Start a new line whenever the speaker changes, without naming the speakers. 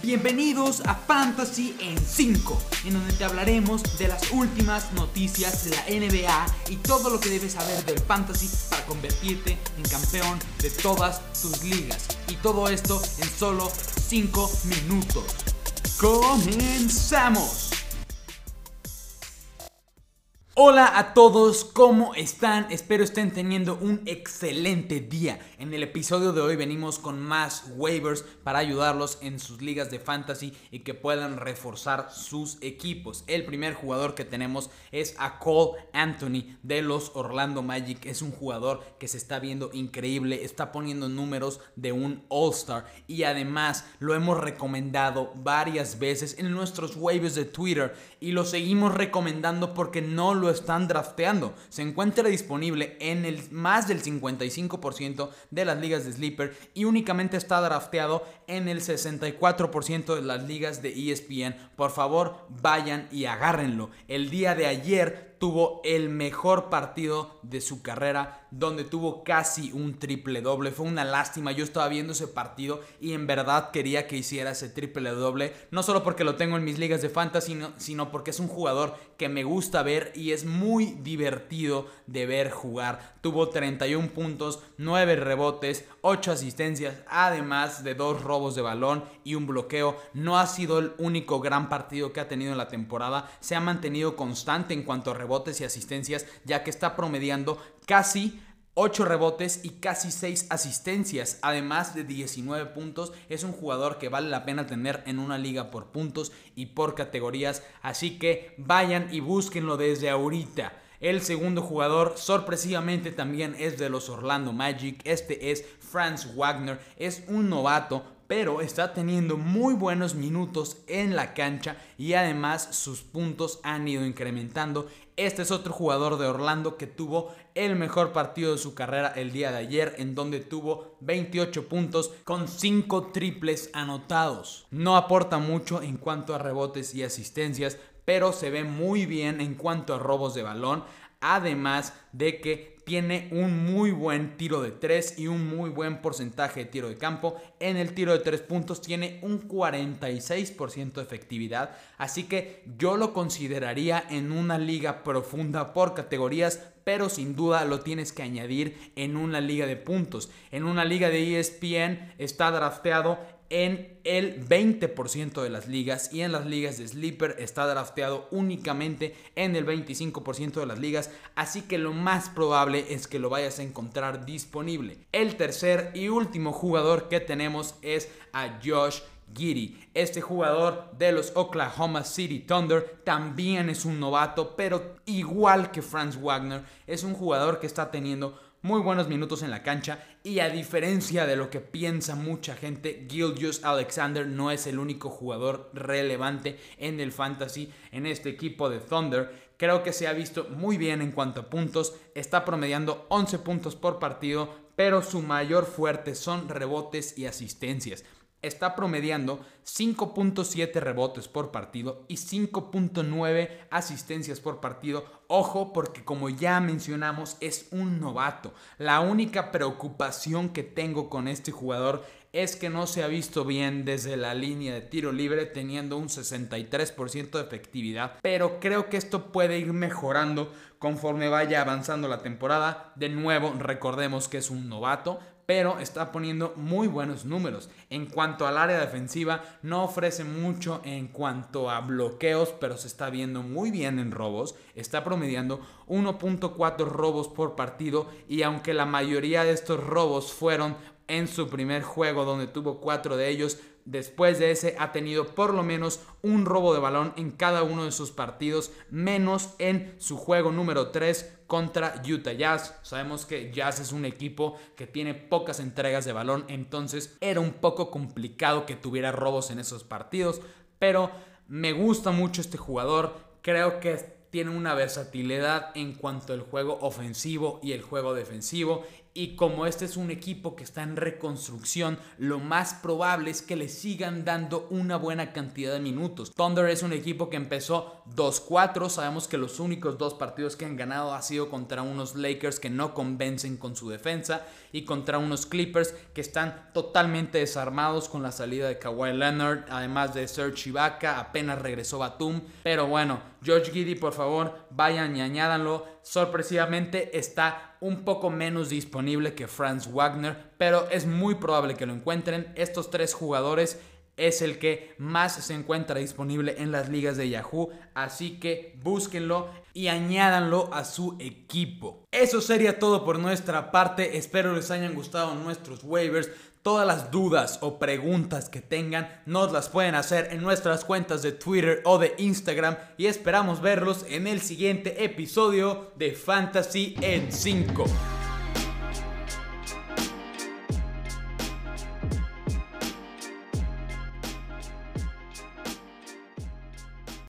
Bienvenidos a Fantasy en 5, en donde te hablaremos de las últimas noticias de la NBA y todo lo que debes saber del fantasy para convertirte en campeón de todas tus ligas. Y todo esto en solo 5 minutos. ¡Comenzamos! Hola a todos, ¿cómo están? Espero estén teniendo un excelente día. En el episodio de hoy venimos con más waivers para ayudarlos en sus ligas de fantasy y que puedan reforzar sus equipos. El primer jugador que tenemos es a Cole Anthony de los Orlando Magic. Es un jugador que se está viendo increíble, está poniendo números de un All-Star y además lo hemos recomendado varias veces en nuestros waivers de Twitter y lo seguimos recomendando porque no lo están drafteando. Se encuentra disponible en el más del 55% de las ligas de Sleeper y únicamente está drafteado en el 64% de las ligas de ESPN. Por favor, vayan y agárrenlo. El día de ayer tuvo el mejor partido de su carrera, donde tuvo casi un triple doble. Fue una lástima, yo estaba viendo ese partido y en verdad quería que hiciera ese triple doble, no solo porque lo tengo en mis ligas de fantasy, sino, porque es un jugador que me gusta ver y es muy divertido de ver jugar. Tuvo 31 puntos, 9 rebotes, 8 asistencias, además de 2 robos de balón y un bloqueo. No ha sido el único gran partido que ha tenido en la temporada, se ha mantenido constante en cuanto a rebotes y asistencias, ya que está promediando casi 8 rebotes y casi 6 asistencias, además de 19 puntos. Es un jugador que vale la pena tener en una liga por puntos y por categorías, así que vayan y búsquenlo desde ahorita. El segundo jugador sorpresivamente también es de los Orlando Magic. Este es Franz Wagner. Es un novato, pero está teniendo muy buenos minutos en la cancha y además sus puntos han ido incrementando. Este es otro jugador de Orlando que tuvo el mejor partido de su carrera el día de ayer, en donde tuvo 28 puntos con 5 triples anotados. No aporta mucho en cuanto a rebotes y asistencias, pero se ve muy bien en cuanto a robos de balón. Además de que tiene un muy buen tiro de 3 y un muy buen porcentaje de tiro de campo. En el tiro de 3 puntos tiene un 46% de efectividad. Así que yo lo consideraría en una liga profunda por categorías, pero sin duda lo tienes que añadir en una liga de puntos. En una liga de ESPN está drafteado en el 20% de las ligas y en las ligas de Sleeper está drafteado únicamente en el 25% de las ligas, así que lo más probable es que lo vayas a encontrar disponible. El tercer y último jugador que tenemos es a Josh Giddy. Este jugador de los Oklahoma City Thunder también es un novato, pero igual que Franz Wagner, es un jugador que está teniendo muy buenos minutos en la cancha y a diferencia de lo que piensa mucha gente, Gilgius Alexander no es el único jugador relevante en el fantasy en este equipo de Thunder. Creo que se ha visto muy bien en cuanto a puntos, está promediando 11 puntos por partido, pero su mayor fuerte son rebotes y asistencias está promediando 5.7 rebotes por partido y 5.9 asistencias por partido. Ojo porque como ya mencionamos es un novato. La única preocupación que tengo con este jugador es que no se ha visto bien desde la línea de tiro libre teniendo un 63% de efectividad. Pero creo que esto puede ir mejorando conforme vaya avanzando la temporada. De nuevo recordemos que es un novato pero está poniendo muy buenos números. En cuanto al área defensiva, no ofrece mucho en cuanto a bloqueos, pero se está viendo muy bien en robos. Está promediando 1.4 robos por partido y aunque la mayoría de estos robos fueron en su primer juego donde tuvo 4 de ellos, Después de ese ha tenido por lo menos un robo de balón en cada uno de sus partidos, menos en su juego número 3 contra Utah Jazz. Sabemos que Jazz es un equipo que tiene pocas entregas de balón, entonces era un poco complicado que tuviera robos en esos partidos, pero me gusta mucho este jugador, creo que tiene una versatilidad en cuanto al juego ofensivo y el juego defensivo y como este es un equipo que está en reconstrucción, lo más probable es que le sigan dando una buena cantidad de minutos. Thunder es un equipo que empezó 2-4, sabemos que los únicos dos partidos que han ganado ha sido contra unos Lakers que no convencen con su defensa y contra unos Clippers que están totalmente desarmados con la salida de Kawhi Leonard, además de Serge Ibaka, apenas regresó Batum, pero bueno, George Giddy, por favor, vayan y añádanlo. Sorpresivamente está un poco menos disponible que Franz Wagner, pero es muy probable que lo encuentren. Estos tres jugadores es el que más se encuentra disponible en las ligas de Yahoo, así que búsquenlo y añádanlo a su equipo. Eso sería todo por nuestra parte, espero les hayan gustado nuestros waivers. Todas las dudas o preguntas que tengan nos las pueden hacer en nuestras cuentas de Twitter o de Instagram y esperamos verlos en el siguiente episodio de Fantasy en 5.